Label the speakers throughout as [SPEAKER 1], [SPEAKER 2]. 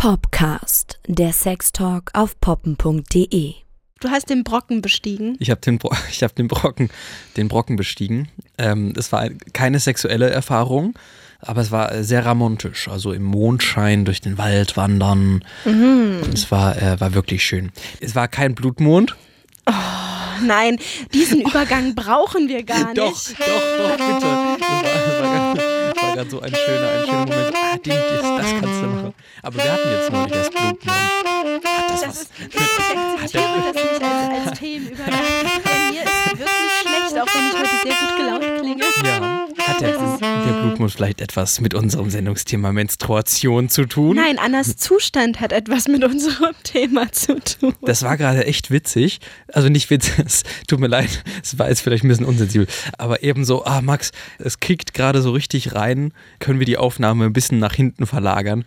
[SPEAKER 1] Popcast, der Sextalk auf poppen.de.
[SPEAKER 2] Du hast den Brocken bestiegen.
[SPEAKER 3] Ich habe den, Bro ich hab den, Brocken, den Brocken bestiegen. Ähm, es war keine sexuelle Erfahrung, aber es war sehr romantisch. Also im Mondschein durch den Wald wandern. Mhm. Es war, äh, war wirklich schön. Es war kein Blutmond.
[SPEAKER 2] Oh, nein, diesen Übergang brauchen wir gar nicht.
[SPEAKER 3] Doch, doch, doch, bitte. Das war, das war gerade so ein schöner, ein schöner Moment. Ah, den, das, das kannst du machen. Aber wir hatten jetzt neulich das Blutmond. Hat das, das was? Ist, ich
[SPEAKER 2] akzeptiere das nicht als, als Themenübergang. Bei
[SPEAKER 3] der, der Blutmond vielleicht etwas mit unserem Sendungsthema Menstruation zu tun?
[SPEAKER 2] Nein, Annas Zustand hat etwas mit unserem Thema zu tun.
[SPEAKER 3] Das war gerade echt witzig. Also nicht witzig, es tut mir leid, es war jetzt vielleicht ein bisschen unsensibel. Aber eben so, ah Max, es kickt gerade so richtig rein, können wir die Aufnahme ein bisschen nach hinten verlagern.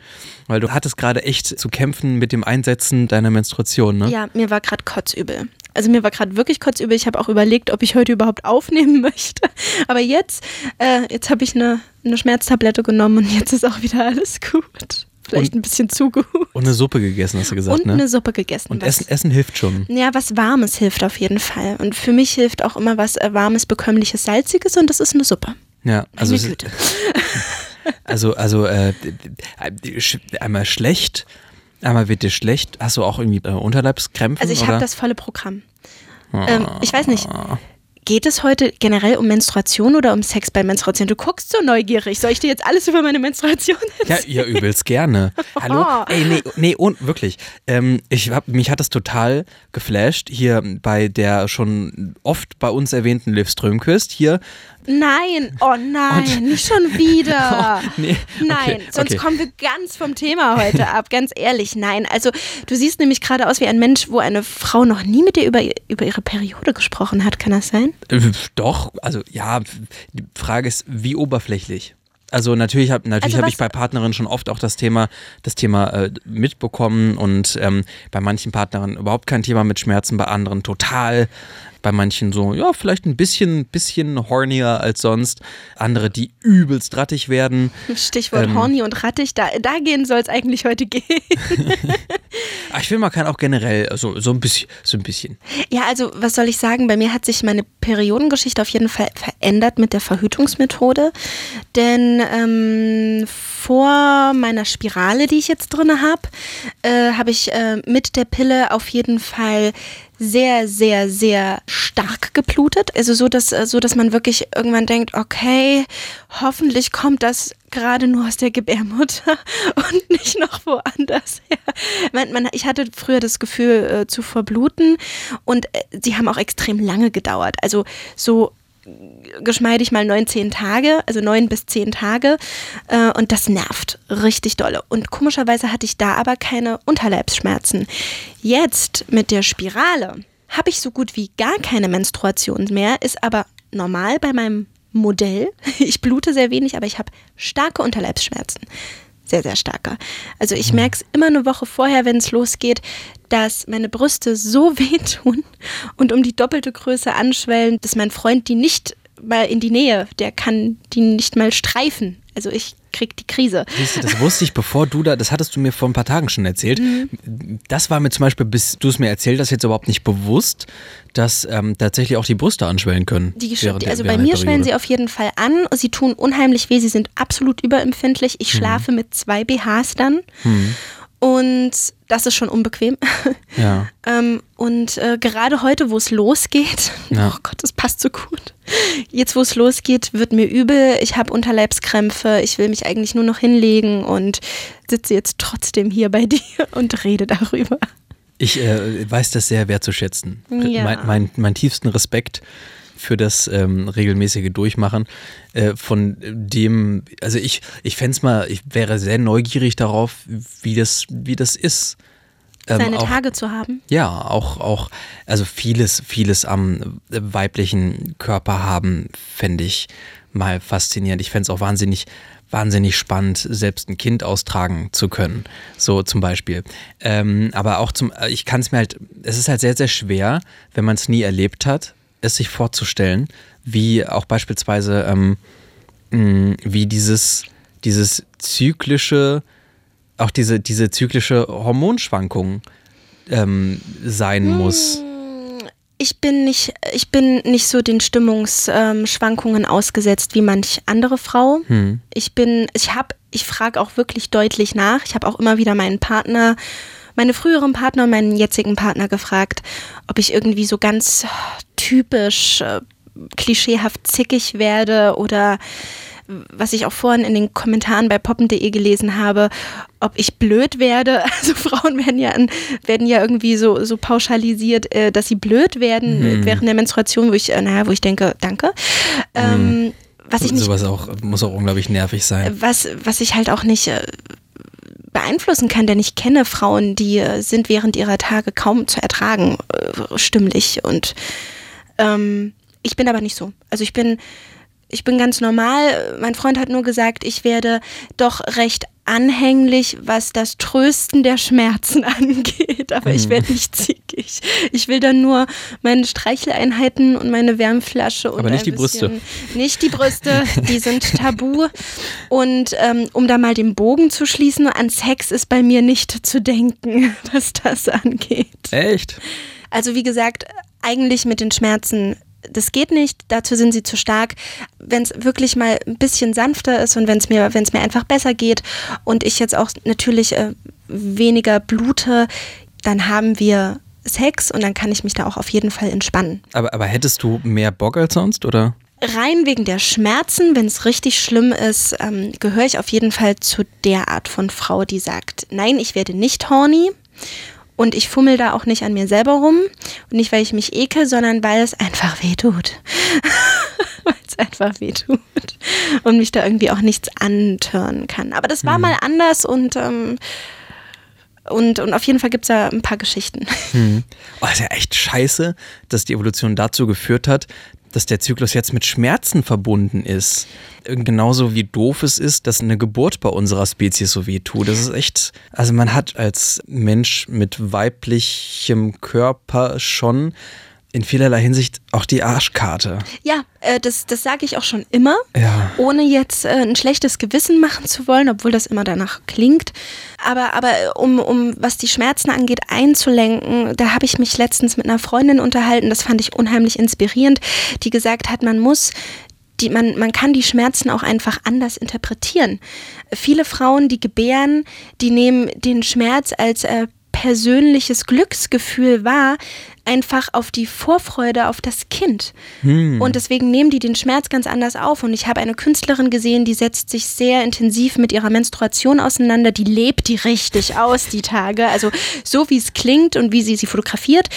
[SPEAKER 3] Weil du hattest gerade echt zu kämpfen mit dem Einsetzen deiner Menstruation, ne?
[SPEAKER 2] Ja, mir war gerade kotzübel. Also mir war gerade wirklich kotzübel. Ich habe auch überlegt, ob ich heute überhaupt aufnehmen möchte. Aber jetzt, äh, jetzt habe ich eine, eine Schmerztablette genommen und jetzt ist auch wieder alles gut. Vielleicht und, ein bisschen zu gut.
[SPEAKER 3] Und eine Suppe gegessen, hast du gesagt,
[SPEAKER 2] und
[SPEAKER 3] ne?
[SPEAKER 2] Und eine Suppe gegessen.
[SPEAKER 3] Und Essen, Essen hilft schon.
[SPEAKER 2] Ja, was Warmes hilft auf jeden Fall. Und für mich hilft auch immer was äh, Warmes, Bekömmliches, Salziges und das ist eine Suppe.
[SPEAKER 3] Ja, also. Güte. also, also äh, einmal schlecht, Einmal wird dir schlecht. Hast du auch irgendwie äh, Unterleibskrämpfe?
[SPEAKER 2] Also ich habe das volle Programm. Oh. Ähm, ich weiß nicht. Geht es heute generell um Menstruation oder um Sex bei Menstruation? Du guckst so neugierig. Soll ich dir jetzt alles über meine Menstruation
[SPEAKER 3] erzählen? Ja, ja übelst gerne. Hallo? Oh. Ey, nee, nee, und wirklich. Ähm, ich hab, mich hat das total geflasht hier bei der schon oft bei uns erwähnten Liv Strömquist hier
[SPEAKER 2] Nein, oh nein, nicht schon wieder. Oh, nee, nein, okay, sonst okay. kommen wir ganz vom Thema heute ab, ganz ehrlich. Nein, also du siehst nämlich gerade aus wie ein Mensch, wo eine Frau noch nie mit dir über, über ihre Periode gesprochen hat, kann das sein?
[SPEAKER 3] Äh, doch, also ja, die Frage ist, wie oberflächlich? Also natürlich habe natürlich also hab ich bei Partnerinnen schon oft auch das Thema, das Thema äh, mitbekommen und ähm, bei manchen Partnerinnen überhaupt kein Thema mit Schmerzen, bei anderen total bei manchen so, ja, vielleicht ein bisschen, bisschen hornier als sonst. Andere, die übelst rattig werden.
[SPEAKER 2] Stichwort ähm, horny und rattig, da, da gehen soll es eigentlich heute gehen.
[SPEAKER 3] Ah, ich finde, man kann auch generell so, so, ein bisschen, so ein bisschen.
[SPEAKER 2] Ja, also was soll ich sagen? Bei mir hat sich meine Periodengeschichte auf jeden Fall verändert mit der Verhütungsmethode. Denn ähm, vor meiner Spirale, die ich jetzt drin habe, äh, habe ich äh, mit der Pille auf jeden Fall sehr, sehr, sehr stark geblutet. Also so, dass, so, dass man wirklich irgendwann denkt, okay, hoffentlich kommt das gerade nur aus der Gebärmutter und nicht noch woanders her. Man, man, ich hatte früher das Gefühl äh, zu verbluten und äh, sie haben auch extrem lange gedauert. Also so geschmeidig mal neun, zehn Tage, also neun bis zehn Tage. Äh, und das nervt richtig dolle. Und komischerweise hatte ich da aber keine Unterleibsschmerzen. Jetzt mit der Spirale habe ich so gut wie gar keine Menstruation mehr, ist aber normal bei meinem Modell. Ich blute sehr wenig, aber ich habe starke Unterleibsschmerzen sehr, sehr starker. Also ich mhm. merke es immer eine Woche vorher, wenn es losgeht, dass meine Brüste so wehtun und um die doppelte Größe anschwellen, dass mein Freund die nicht mal in die Nähe, der kann die nicht mal streifen. Also ich krieg die Krise.
[SPEAKER 3] Siehst du, das wusste ich, bevor du da, das hattest du mir vor ein paar Tagen schon erzählt. Mhm. Das war mir zum Beispiel, bis du es mir erzählt hast, jetzt überhaupt nicht bewusst, dass ähm, tatsächlich auch die Brüste anschwellen können.
[SPEAKER 2] Die, während, also bei mir schwellen sie auf jeden Fall an. Sie tun unheimlich weh, sie sind absolut überempfindlich. Ich mhm. schlafe mhm. mit zwei BHs dann. Mhm. Und das ist schon unbequem.
[SPEAKER 3] Ja.
[SPEAKER 2] ähm, und äh, gerade heute, wo es losgeht, ja. oh Gott, das passt so gut. Jetzt, wo es losgeht, wird mir übel. Ich habe Unterleibskrämpfe. Ich will mich eigentlich nur noch hinlegen und sitze jetzt trotzdem hier bei dir und rede darüber.
[SPEAKER 3] Ich äh, weiß das sehr wertzuschätzen. Ja. Mein, mein, mein tiefsten Respekt für das ähm, regelmäßige Durchmachen. Äh, von dem, also ich, ich fände es mal, ich wäre sehr neugierig darauf, wie das, wie das ist.
[SPEAKER 2] Ähm, Seine auch, Tage zu haben.
[SPEAKER 3] Ja, auch, auch, also vieles, vieles am weiblichen Körper haben, fände ich mal faszinierend. Ich fände es auch wahnsinnig wahnsinnig spannend, selbst ein Kind austragen zu können. So zum Beispiel. Ähm, aber auch zum, ich kann es mir halt, es ist halt sehr, sehr schwer, wenn man es nie erlebt hat, es sich vorzustellen, wie auch beispielsweise, ähm, wie dieses, dieses zyklische auch diese, diese zyklische Hormonschwankung ähm, sein muss.
[SPEAKER 2] Ich bin nicht, ich bin nicht so den Stimmungsschwankungen ähm, ausgesetzt wie manch andere Frau. Hm. Ich bin, ich habe, ich frage auch wirklich deutlich nach. Ich habe auch immer wieder meinen Partner, meine früheren Partner und meinen jetzigen Partner gefragt, ob ich irgendwie so ganz typisch äh, klischeehaft zickig werde oder was ich auch vorhin in den Kommentaren bei poppen.de gelesen habe, ob ich blöd werde. Also Frauen werden ja, werden ja irgendwie so, so pauschalisiert, äh, dass sie blöd werden mhm. während der Menstruation, wo ich, äh, naja, wo ich denke, danke.
[SPEAKER 3] Mhm. Ähm, was ich nicht, Sowas auch, muss auch unglaublich nervig sein.
[SPEAKER 2] Was, was ich halt auch nicht äh, beeinflussen kann, denn ich kenne Frauen, die sind während ihrer Tage kaum zu ertragen, stimmlich. Und ähm, ich bin aber nicht so. Also ich bin ich bin ganz normal. Mein Freund hat nur gesagt, ich werde doch recht anhänglich, was das Trösten der Schmerzen angeht, aber mhm. ich werde nicht zickig. Ich will dann nur meine Streicheleinheiten und meine Wärmflasche und
[SPEAKER 3] aber nicht die Brüste.
[SPEAKER 2] Nicht die Brüste, die sind tabu. Und ähm, um da mal den Bogen zu schließen, an Sex ist bei mir nicht zu denken, was das angeht.
[SPEAKER 3] Echt?
[SPEAKER 2] Also wie gesagt, eigentlich mit den Schmerzen das geht nicht, dazu sind sie zu stark. Wenn es wirklich mal ein bisschen sanfter ist und wenn es mir, mir einfach besser geht und ich jetzt auch natürlich äh, weniger blute, dann haben wir Sex und dann kann ich mich da auch auf jeden Fall entspannen.
[SPEAKER 3] Aber, aber hättest du mehr Bock als sonst, oder?
[SPEAKER 2] Rein wegen der Schmerzen, wenn es richtig schlimm ist, ähm, gehöre ich auf jeden Fall zu der Art von Frau, die sagt, nein, ich werde nicht horny und ich fummel da auch nicht an mir selber rum. Und nicht, weil ich mich ekel, sondern weil es einfach weh tut. weil es einfach weh tut. Und mich da irgendwie auch nichts antören kann. Aber das war mhm. mal anders und, ähm, und, und auf jeden Fall gibt es da ein paar Geschichten.
[SPEAKER 3] Mhm. Oh, ist ja echt scheiße, dass die Evolution dazu geführt hat, dass der Zyklus jetzt mit Schmerzen verbunden ist. Genauso wie doof es ist, dass eine Geburt bei unserer Spezies so weh tut. Das ist echt, also man hat als Mensch mit weiblichem Körper schon in vielerlei Hinsicht auch die Arschkarte.
[SPEAKER 2] Ja, äh, das, das sage ich auch schon immer,
[SPEAKER 3] ja.
[SPEAKER 2] ohne jetzt äh, ein schlechtes Gewissen machen zu wollen, obwohl das immer danach klingt. Aber, aber äh, um, um was die Schmerzen angeht, einzulenken, da habe ich mich letztens mit einer Freundin unterhalten, das fand ich unheimlich inspirierend, die gesagt hat, man muss die, man, man kann die Schmerzen auch einfach anders interpretieren. Viele Frauen, die gebären, die nehmen den Schmerz als äh, persönliches Glücksgefühl wahr, einfach auf die Vorfreude auf das Kind. Hm. Und deswegen nehmen die den Schmerz ganz anders auf. Und ich habe eine Künstlerin gesehen, die setzt sich sehr intensiv mit ihrer Menstruation auseinander. Die lebt die richtig aus, die Tage. Also so wie es klingt und wie sie sie fotografiert.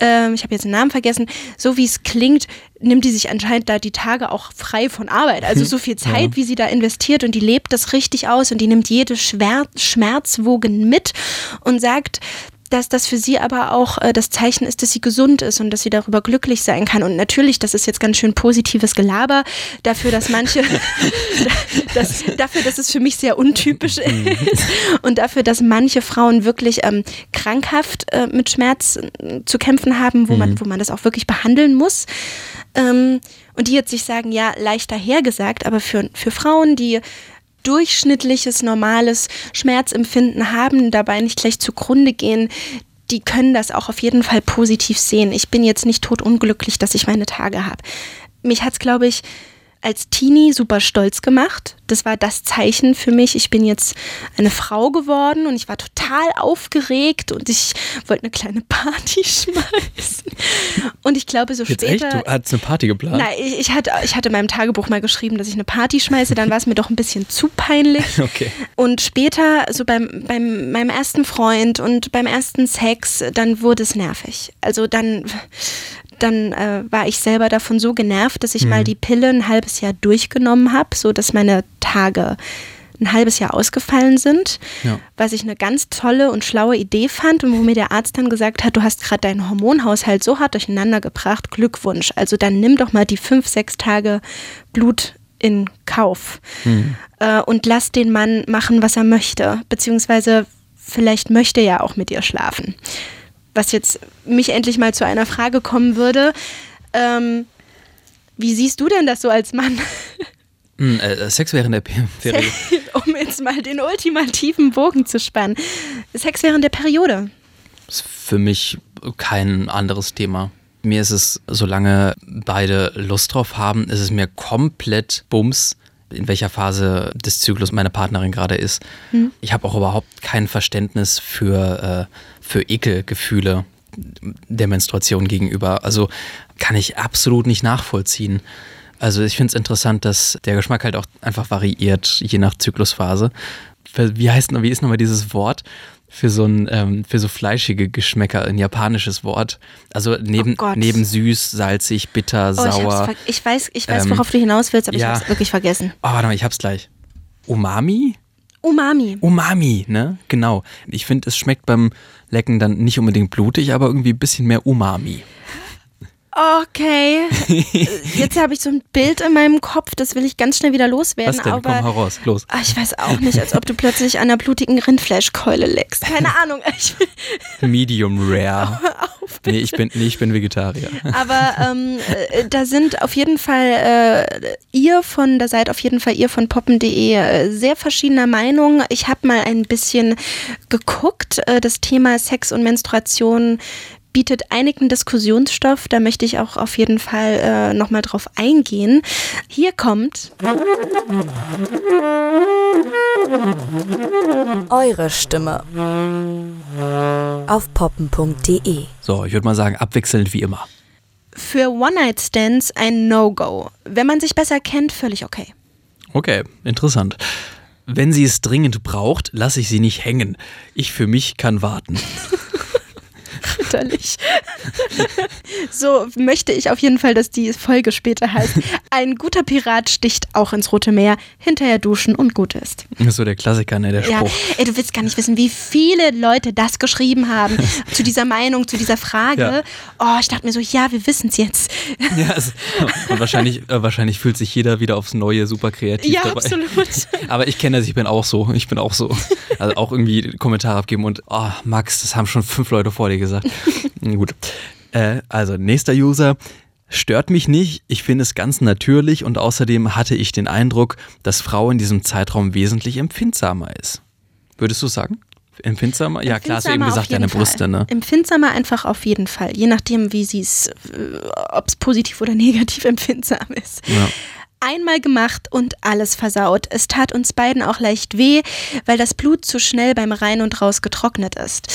[SPEAKER 2] Ähm, ich habe jetzt den Namen vergessen. So wie es klingt, nimmt die sich anscheinend da die Tage auch frei von Arbeit. Also so viel Zeit, ja. wie sie da investiert und die lebt das richtig aus und die nimmt jede Schmerz, Schmerzwogen mit und sagt, dass das für sie aber auch äh, das Zeichen ist, dass sie gesund ist und dass sie darüber glücklich sein kann. Und natürlich, das ist jetzt ganz schön positives Gelaber dafür, dass manche, das, dafür, dass es für mich sehr untypisch mhm. ist und dafür, dass manche Frauen wirklich ähm, krankhaft äh, mit Schmerz äh, zu kämpfen haben, wo man, mhm. wo man das auch wirklich behandeln muss. Ähm, und die jetzt sich sagen, ja, leichter hergesagt, aber für, für Frauen, die durchschnittliches, normales Schmerzempfinden haben, dabei nicht gleich zugrunde gehen, die können das auch auf jeden Fall positiv sehen. Ich bin jetzt nicht totunglücklich, dass ich meine Tage habe. Mich hat es, glaube ich, als Teenie super stolz gemacht. Das war das Zeichen für mich. Ich bin jetzt eine Frau geworden und ich war total aufgeregt und ich wollte eine kleine Party schmeißen. Und ich glaube, so
[SPEAKER 3] jetzt
[SPEAKER 2] später.
[SPEAKER 3] Echt? Du hattest eine Party geplant?
[SPEAKER 2] Nein, ich, ich, hatte, ich hatte in meinem Tagebuch mal geschrieben, dass ich eine Party schmeiße. Dann war es mir doch ein bisschen zu peinlich.
[SPEAKER 3] Okay.
[SPEAKER 2] Und später, so beim, beim meinem ersten Freund und beim ersten Sex, dann wurde es nervig. Also dann dann äh, war ich selber davon so genervt, dass ich mhm. mal die Pille ein halbes Jahr durchgenommen habe, so dass meine Tage ein halbes Jahr ausgefallen sind, ja. was ich eine ganz tolle und schlaue Idee fand und wo mir der Arzt dann gesagt hat, du hast gerade deinen Hormonhaushalt so hart durcheinander gebracht, Glückwunsch. Also dann nimm doch mal die fünf, sechs Tage Blut in Kauf mhm. äh, und lass den Mann machen, was er möchte, beziehungsweise vielleicht möchte er ja auch mit dir schlafen was jetzt mich endlich mal zu einer Frage kommen würde. Ähm, wie siehst du denn das so als Mann?
[SPEAKER 3] Hm, äh, Sex während der Pe- Periode.
[SPEAKER 2] um jetzt mal den ultimativen Bogen zu spannen. Sex während der Periode.
[SPEAKER 3] ist für mich kein anderes Thema. Mir ist es, solange beide Lust drauf haben, ist es mir komplett Bums, in welcher Phase des Zyklus meine Partnerin gerade ist. Ich habe auch überhaupt kein Verständnis für, äh, für Ekelgefühle der Menstruation gegenüber. Also kann ich absolut nicht nachvollziehen. Also ich finde es interessant, dass der Geschmack halt auch einfach variiert, je nach Zyklusphase. Wie heißt noch, wie ist nochmal dieses Wort? Für so ein, ähm, für so fleischige Geschmäcker, ein japanisches Wort. Also neben,
[SPEAKER 2] Oh
[SPEAKER 3] neben süß, salzig, bitter,
[SPEAKER 2] Oh, ich,
[SPEAKER 3] sauer.
[SPEAKER 2] ver ich weiß, ich weiß
[SPEAKER 3] Ähm,
[SPEAKER 2] worauf du hinaus willst, aber
[SPEAKER 3] ja.
[SPEAKER 2] ich habe es wirklich vergessen.
[SPEAKER 3] Oh, warte mal, ich hab's gleich. Umami?
[SPEAKER 2] Umami.
[SPEAKER 3] Umami, ne? Genau. Ich finde, es schmeckt beim Lecken dann nicht unbedingt blutig, aber irgendwie ein bisschen mehr Umami.
[SPEAKER 2] Okay. Jetzt habe ich so ein Bild in meinem Kopf, das will ich ganz schnell wieder loswerden.
[SPEAKER 3] Was denn?
[SPEAKER 2] Aber
[SPEAKER 3] Komm heraus, los.
[SPEAKER 2] Ah, ich weiß auch nicht, als ob du plötzlich an einer blutigen Rindfleischkeule leckst. Keine Ahnung. Ich,
[SPEAKER 3] Medium rare.
[SPEAKER 2] auf,
[SPEAKER 3] Nee, ich bin, nee, ich bin Vegetarier.
[SPEAKER 2] Aber ähm, äh, da sind auf jeden Fall äh, ihr von, da seid auf jeden Fall ihr von poppen.de äh, sehr verschiedener Meinung. Ich habe mal ein bisschen geguckt. Äh, das Thema Sex und Menstruation bietet einigen Diskussionsstoff. Da möchte ich auch auf jeden Fall äh, nochmal drauf eingehen. Hier kommt
[SPEAKER 1] Eure Stimme. Auf poppen.de.
[SPEAKER 3] So, ich würde mal sagen, abwechselnd wie immer.
[SPEAKER 2] für One-Night-Stands ein No-Go. Wenn man sich besser kennt, völlig okay.
[SPEAKER 3] Okay, interessant. Wenn sie es dringend braucht, lasse ich sie nicht hängen. Ich für mich kann warten.
[SPEAKER 2] Ritterlich. so möchte ich auf jeden Fall, dass die Folge später heißt. Ein guter Pirat sticht auch ins Rote Meer, hinterher duschen und gut ist.
[SPEAKER 3] Das ist so der Klassiker, ne, der
[SPEAKER 2] Ja,
[SPEAKER 3] Spruch.
[SPEAKER 2] ey, du willst gar nicht wissen, wie viele Leute das geschrieben haben zu dieser Meinung, zu dieser Frage.
[SPEAKER 3] Ja.
[SPEAKER 2] Oh, ich dachte mir so, ja, wir wissen es jetzt.
[SPEAKER 3] Ja, es, und wahrscheinlich, äh, wahrscheinlich fühlt sich jeder wieder aufs Neue super kreativ
[SPEAKER 2] Ja,
[SPEAKER 3] dabei.
[SPEAKER 2] absolut.
[SPEAKER 3] Aber ich kenne das, ich bin auch so. Ich bin auch so. Also auch irgendwie Kommentare abgeben und, oh, Max, das haben schon fünf Leute vor dir gesagt. Gut. Äh, also, nächster User. Stört mich nicht, ich finde es ganz natürlich und außerdem hatte ich den Eindruck, dass Frau in diesem Zeitraum wesentlich empfindsamer ist. Würdest du sagen? Empfindsamer? Ja, klar, hast du eben
[SPEAKER 2] Empfindsamer
[SPEAKER 3] gesagt, deine Brüste, ne?
[SPEAKER 2] Empfindsamer einfach auf jeden Fall. Je nachdem, wie sie es, ob es positiv oder negativ empfindsam ist.
[SPEAKER 3] Ja.
[SPEAKER 2] Einmal gemacht und alles versaut. Es tat uns beiden auch leicht weh, weil das Blut zu schnell beim Rein und Raus getrocknet ist.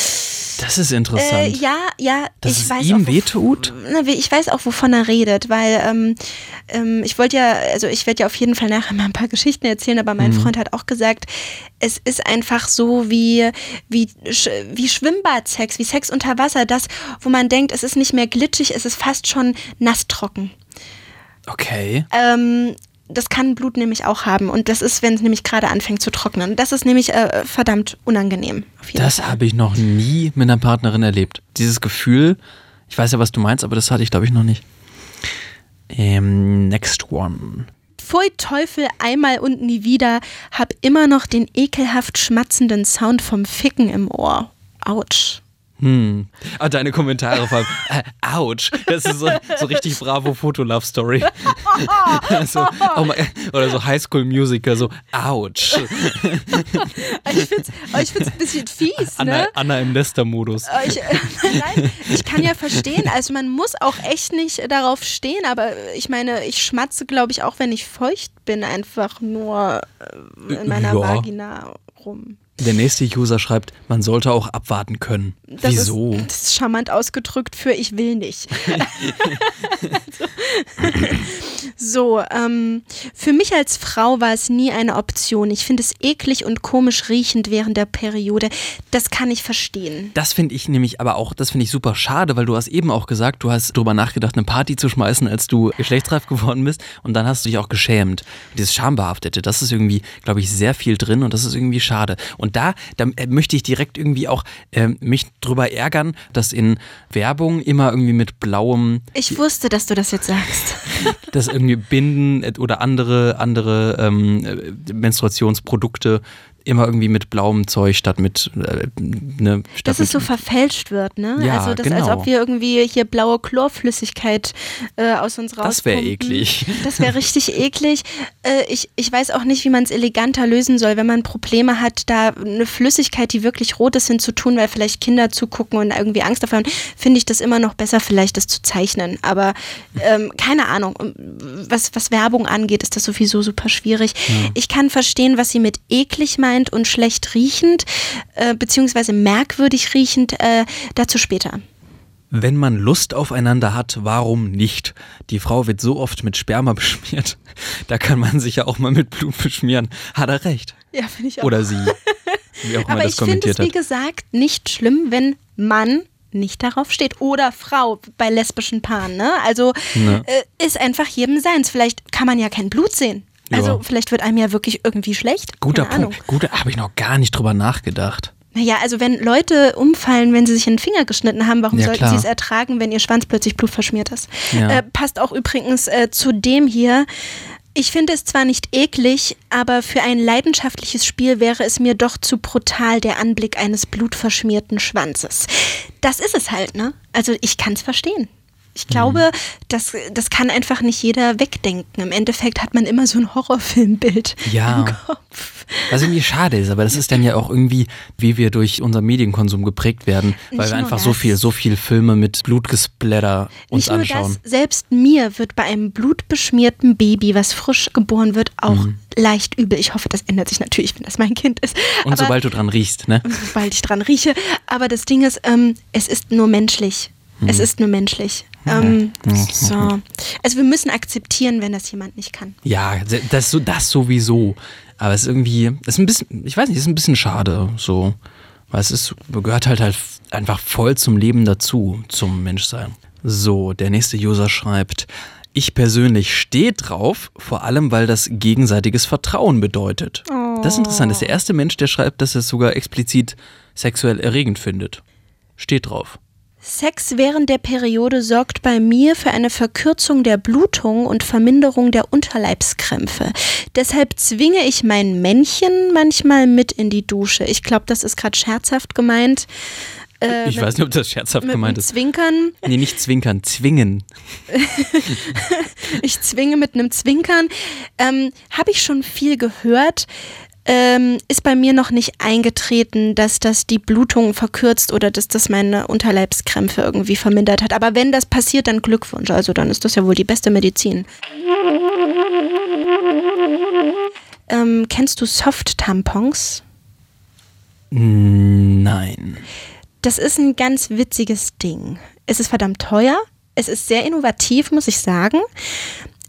[SPEAKER 3] Das ist
[SPEAKER 2] Äh,
[SPEAKER 3] interessant.
[SPEAKER 2] ja, ja,
[SPEAKER 3] Dass
[SPEAKER 2] ich
[SPEAKER 3] es
[SPEAKER 2] weiß
[SPEAKER 3] ihm
[SPEAKER 2] auch,
[SPEAKER 3] wehtut?
[SPEAKER 2] Ich weiß auch, wovon er redet, weil ähm, ähm, ich wollte ja, also ich werde ja auf jeden Fall nachher mal ein paar Geschichten erzählen, aber mein Freund hat auch gesagt, es ist einfach so wie, wie, wie Schwimmbadsex, wie Sex unter Wasser, das, wo man denkt, es ist nicht mehr glitschig, es ist fast schon nasstrocken.
[SPEAKER 3] Okay.
[SPEAKER 2] Ähm, das kann Blut nämlich auch haben und das ist, wenn es nämlich gerade anfängt zu trocknen. Das ist nämlich äh, verdammt unangenehm.
[SPEAKER 3] Das habe ich noch nie mit einer Partnerin erlebt. Dieses Gefühl, ich weiß ja, was du meinst, aber das hatte ich, glaube ich, noch nicht. Ähm, next one.
[SPEAKER 2] Pfui Teufel, einmal und nie wieder, hab immer noch den ekelhaft schmatzenden Sound vom Ficken im Ohr. Autsch.
[SPEAKER 3] Hm. Ah, deine Kommentare vor allem. Äh, ouch. Das ist so, so richtig bravo Foto-Love-Story. so, oh mein, oder so Highschool Musical, so ouch.
[SPEAKER 2] Ich find's, oh, ich find's ein bisschen fies,
[SPEAKER 3] Anna,
[SPEAKER 2] ne?
[SPEAKER 3] Anna im Nester-Modus.
[SPEAKER 2] Oh, Ich, äh, nein, ich kann ja verstehen, also man muss auch echt nicht darauf stehen, aber ich meine, ich schmatze, glaube ich, auch wenn ich feucht bin, einfach nur äh, in meiner
[SPEAKER 3] Ja.
[SPEAKER 2] Vagina rum.
[SPEAKER 3] Der nächste User schreibt, man sollte auch abwarten können.
[SPEAKER 2] Das
[SPEAKER 3] Wieso?
[SPEAKER 2] Ist, das ist charmant ausgedrückt für ich will nicht. so, ähm, für mich als Frau war es nie eine Option. Ich finde es eklig und komisch riechend während der Periode. Das kann ich verstehen.
[SPEAKER 3] Das finde ich nämlich aber auch, das finde ich super schade, weil du hast eben auch gesagt, du hast drüber nachgedacht, eine Party zu schmeißen, als du geschlechtsreif geworden bist und dann hast du dich auch geschämt. Dieses Schambehaftete, das ist irgendwie, glaube ich, sehr viel drin und das ist irgendwie schade. Und da, da äh, möchte ich direkt irgendwie auch ähm, mich drüber ärgern, dass in Werbung immer irgendwie mit blauem,
[SPEAKER 2] Ich wusste, dass du das jetzt sagst.
[SPEAKER 3] dass irgendwie Binden äh, oder andere, andere ähm, äh, Menstruationsprodukte immer irgendwie mit blauem Zeug statt mit äh, ne, statt
[SPEAKER 2] Dass es so
[SPEAKER 3] mit,
[SPEAKER 2] verfälscht wird, ne?
[SPEAKER 3] Ja,
[SPEAKER 2] also das,
[SPEAKER 3] genau.
[SPEAKER 2] als ob wir irgendwie hier blaue Chlorflüssigkeit äh, aus uns raus.
[SPEAKER 3] Das wäre eklig.
[SPEAKER 2] Das wäre richtig eklig. Äh, ich, ich weiß auch nicht, wie man es eleganter lösen soll, wenn man Probleme hat, da eine Flüssigkeit, die wirklich rot ist, hinzutun, weil vielleicht Kinder zugucken und irgendwie Angst davor haben, finde ich das immer noch besser, vielleicht das zu zeichnen. Aber ähm, keine Ahnung, was, was Werbung angeht, ist das sowieso super schwierig. Ich kann verstehen, was sie mit eklig meint und schlecht riechend, äh, beziehungsweise merkwürdig riechend, äh, dazu später.
[SPEAKER 3] Wenn man Lust aufeinander hat, warum nicht? Die Frau wird so oft mit Sperma beschmiert. Da kann man sich ja auch mal mit Blut beschmieren. Hat er recht.
[SPEAKER 2] Ja, finde ich auch.
[SPEAKER 3] Oder sie. Wie auch immer
[SPEAKER 2] Aber
[SPEAKER 3] das
[SPEAKER 2] ich finde es, wie gesagt, nicht schlimm, wenn Mann nicht darauf steht. Oder Frau bei lesbischen Paaren. Ne? Also
[SPEAKER 3] Ne.
[SPEAKER 2] äh, ist einfach jedem seins. Vielleicht kann man ja kein Blut sehen. Also
[SPEAKER 3] Ja.
[SPEAKER 2] vielleicht wird einem ja wirklich irgendwie schlecht.
[SPEAKER 3] Guter
[SPEAKER 2] Keine Ahnung.
[SPEAKER 3] Punkt. Guter, habe ich noch gar nicht drüber nachgedacht.
[SPEAKER 2] Naja, also wenn Leute umfallen, wenn sie sich einen Finger geschnitten haben, warum
[SPEAKER 3] Ja,
[SPEAKER 2] sollten
[SPEAKER 3] klar.
[SPEAKER 2] sie es ertragen, wenn ihr Schwanz plötzlich blutverschmiert ist?
[SPEAKER 3] Ja.
[SPEAKER 2] Äh, passt auch übrigens äh, zu dem hier. Ich finde es zwar nicht eklig, aber für ein leidenschaftliches Spiel wäre es mir doch zu brutal der Anblick eines blutverschmierten Schwanzes. Das ist es halt, ne? Also ich kann es verstehen. Ich glaube,
[SPEAKER 3] Mhm.
[SPEAKER 2] das, das kann einfach nicht jeder wegdenken. Im Endeffekt hat man immer so ein Horrorfilmbild
[SPEAKER 3] Ja.
[SPEAKER 2] im Kopf.
[SPEAKER 3] Was irgendwie schade ist, aber das ist dann ja auch irgendwie, wie wir durch unseren Medienkonsum geprägt werden, weil
[SPEAKER 2] Nicht
[SPEAKER 3] wir
[SPEAKER 2] nur
[SPEAKER 3] einfach so
[SPEAKER 2] das.
[SPEAKER 3] viel, so viel Filme mit Blutgesplatter uns
[SPEAKER 2] Nicht nur
[SPEAKER 3] anschauen.
[SPEAKER 2] das, selbst mir wird bei einem blutbeschmierten Baby, was frisch geboren wird, auch
[SPEAKER 3] Mhm.
[SPEAKER 2] leicht übel. Ich hoffe, das ändert sich natürlich, wenn das mein Kind ist.
[SPEAKER 3] Und
[SPEAKER 2] Aber,
[SPEAKER 3] sobald du dran riechst, ne?
[SPEAKER 2] sobald ich dran rieche. Aber das Ding ist, ähm, es ist nur menschlich. Es
[SPEAKER 3] Mhm.
[SPEAKER 2] ist nur menschlich. Ähm, so. Also wir müssen akzeptieren, wenn das jemand nicht kann.
[SPEAKER 3] Ja, das, das sowieso. Aber es ist irgendwie, es ist ein bisschen, ich weiß nicht, es ist ein bisschen schade, so. Weil es ist, gehört halt halt einfach voll zum Leben dazu, zum Menschsein. So, der nächste User schreibt, ich persönlich stehe drauf, vor allem weil das gegenseitiges Vertrauen bedeutet. Das ist interessant, das ist der erste Mensch, der schreibt, dass er es sogar explizit sexuell erregend findet. Steht drauf.
[SPEAKER 2] Sex während der Periode sorgt bei mir für eine Verkürzung der Blutung und Verminderung der Unterleibskrämpfe. Deshalb zwinge ich mein Männchen manchmal mit in die Dusche. Ich glaube, das ist gerade scherzhaft gemeint. Äh,
[SPEAKER 3] Ich
[SPEAKER 2] mit-
[SPEAKER 3] weiß nicht, ob das scherzhaft
[SPEAKER 2] mit
[SPEAKER 3] gemeint
[SPEAKER 2] einem
[SPEAKER 3] ist.
[SPEAKER 2] Zwinkern.
[SPEAKER 3] Nee, nicht zwinkern, zwingen.
[SPEAKER 2] Ich zwinge mit einem Zwinkern. Ähm, Habe ich schon viel gehört. Ähm, ist bei mir noch nicht eingetreten, dass das die Blutung verkürzt oder dass das meine Unterleibskrämpfe irgendwie vermindert hat. Aber wenn das passiert, dann Glückwunsch. Also dann ist das ja wohl die beste Medizin. Ähm, kennst du Soft-Tampons?
[SPEAKER 3] Nein.
[SPEAKER 2] Das ist ein ganz witziges Ding. Es ist verdammt teuer. Es ist sehr innovativ, muss ich sagen.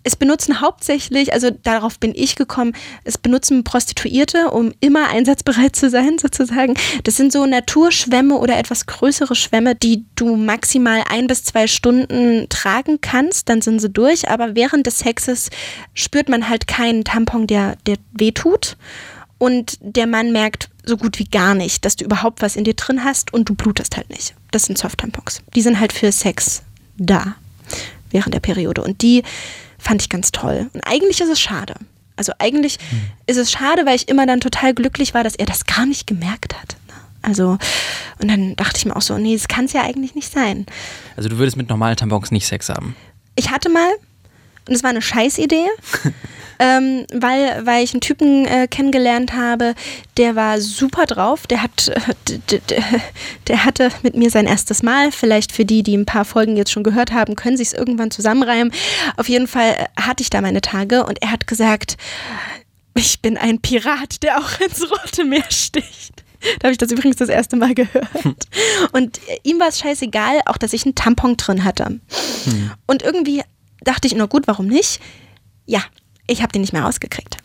[SPEAKER 2] Es benutzen hauptsächlich, also darauf bin ich gekommen, es benutzen Prostituierte, um immer einsatzbereit zu sein, sozusagen. Das sind so Naturschwämme oder etwas größere Schwämme, die du maximal ein bis zwei Stunden tragen kannst, dann sind sie durch. Aber während des Sexes spürt man halt keinen Tampon, der, der wehtut. Und der Mann merkt so gut wie gar nicht, dass du überhaupt was in dir drin hast und du blutest halt nicht. Das sind Soft-Tampons. Die sind halt für Sex da während der Periode. Und die fand ich ganz toll. Und eigentlich ist es schade. Also eigentlich ist es schade, weil ich immer dann total glücklich war, dass er das gar nicht gemerkt hat. ne? Also, und dann dachte ich mir auch so, nee, das kann es ja eigentlich nicht sein.
[SPEAKER 3] Also du würdest mit normalen Tampons nicht Sex haben.
[SPEAKER 2] Ich hatte mal, und es war eine Scheißidee, ähm, weil, weil ich einen Typen äh, kennengelernt habe, der war super drauf. Der hat, äh, der hatte mit mir sein erstes Mal. Vielleicht für die, die ein paar Folgen jetzt schon gehört haben, können sich es irgendwann zusammenreimen. Auf jeden Fall äh, hatte ich da meine Tage und er hat gesagt, ich bin ein Pirat, der auch ins Rote Meer sticht. Da habe ich das übrigens das erste Mal gehört. Und äh, ihm war es scheißegal, auch dass ich einen Tampon drin hatte. Und irgendwie dachte ich, na gut, warum nicht? Ja, ich habe den nicht mehr rausgekriegt.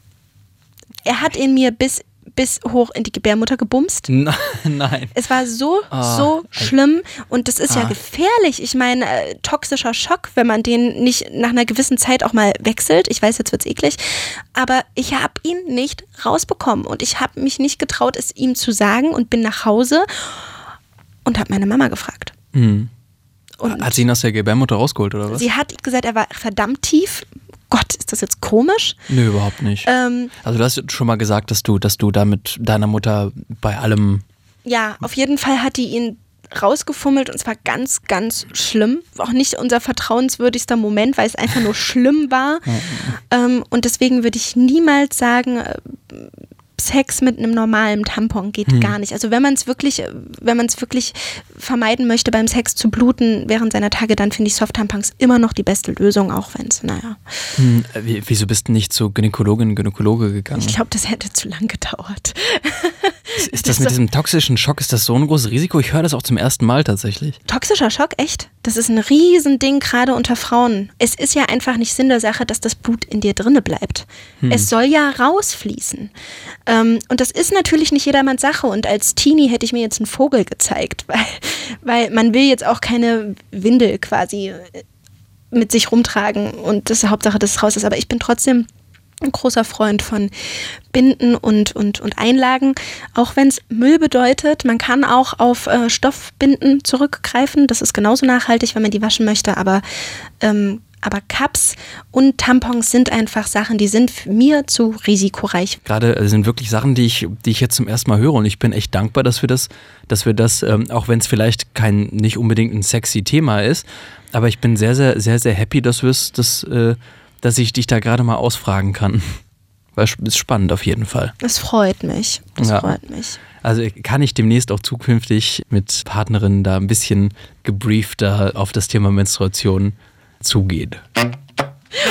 [SPEAKER 2] Er hat ihn mir bis, bis hoch in die Gebärmutter gebumst.
[SPEAKER 3] Nein, nein.
[SPEAKER 2] Es war so,
[SPEAKER 3] Ah,
[SPEAKER 2] so schlimm und das ist ja
[SPEAKER 3] Ah.
[SPEAKER 2] gefährlich. Ich meine, äh, toxischer Schock, wenn man den nicht nach einer gewissen Zeit auch mal wechselt. Ich weiß, jetzt wird's eklig, aber ich habe ihn nicht rausbekommen und ich habe mich nicht getraut, es ihm zu sagen und bin nach Hause und habe meine Mama gefragt.
[SPEAKER 3] Mhm. Hat sie ihn aus der Gebärmutter rausgeholt oder was?
[SPEAKER 2] Sie hat gesagt, er war verdammt tief, Gott, ist das jetzt komisch?
[SPEAKER 3] Nö, überhaupt nicht.
[SPEAKER 2] Ähm,
[SPEAKER 3] also du hast schon mal gesagt, dass du, dass du da mit deiner Mutter bei allem.
[SPEAKER 2] ja, auf jeden Fall hat die ihn rausgefummelt und es war ganz, ganz schlimm. Auch nicht unser vertrauenswürdigster Moment, weil es einfach nur schlimm war. Ähm, und deswegen würde ich niemals sagen, äh, Sex mit einem normalen Tampon geht
[SPEAKER 3] Hm.
[SPEAKER 2] gar nicht. Also wenn man es wirklich, äh, wenn man es wirklich vermeiden möchte, beim Sex zu bluten während seiner Tage, dann finde ich Soft-Tampons immer noch die beste Lösung, auch wenn es, naja,
[SPEAKER 3] Hm, wie, wieso bist du nicht zur Gynäkologin, Gynäkologe gegangen?
[SPEAKER 2] ich glaube, das hätte zu lang gedauert.
[SPEAKER 3] ist, das mit diesem toxischen Schock, ist das so ein großes Risiko? Ich höre das auch zum ersten Mal tatsächlich.
[SPEAKER 2] Toxischer Schock, echt? Das ist ein Riesending, gerade unter Frauen. Es ist ja einfach nicht Sinn der Sache, dass das Blut in dir drinne bleibt. Es soll ja rausfließen. Ähm, und das ist natürlich nicht jedermanns Sache. Und als Teenie hätte ich mir jetzt einen Vogel gezeigt, weil, weil man will jetzt auch keine Windel quasi äh, mit sich rumtragen und das ist Hauptsache, dass es raus ist. Aber ich bin trotzdem ein großer Freund von Binden und, und, und Einlagen, auch wenn es Müll bedeutet. Man kann auch auf äh, Stoffbinden zurückgreifen. Das ist genauso nachhaltig, wenn man die waschen möchte. Aber, ähm, aber Cups und Tampons sind einfach Sachen, die sind mir zu risikoreich.
[SPEAKER 3] Gerade äh, sind wirklich Sachen, die ich, die ich jetzt zum ersten Mal höre und ich bin echt dankbar, dass wir das, dass wir das, ähm, auch wenn es vielleicht kein nicht unbedingt ein sexy Thema ist, aber ich bin sehr, sehr, sehr, sehr happy, dass wir es, äh, dass ich dich da gerade mal ausfragen kann. Weil es ist spannend auf jeden Fall.
[SPEAKER 2] Das freut mich. Das
[SPEAKER 3] Ja.
[SPEAKER 2] freut mich.
[SPEAKER 3] Also kann ich demnächst auch zukünftig mit Partnerinnen da ein bisschen gebriefter auf das Thema Menstruation zugehen.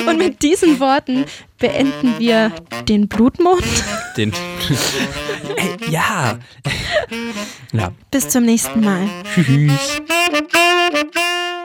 [SPEAKER 2] Und mit diesen Worten beenden wir den Blutmond.
[SPEAKER 3] Den Ey, ja. ja.
[SPEAKER 2] Bis zum nächsten Mal.
[SPEAKER 3] Tschüss.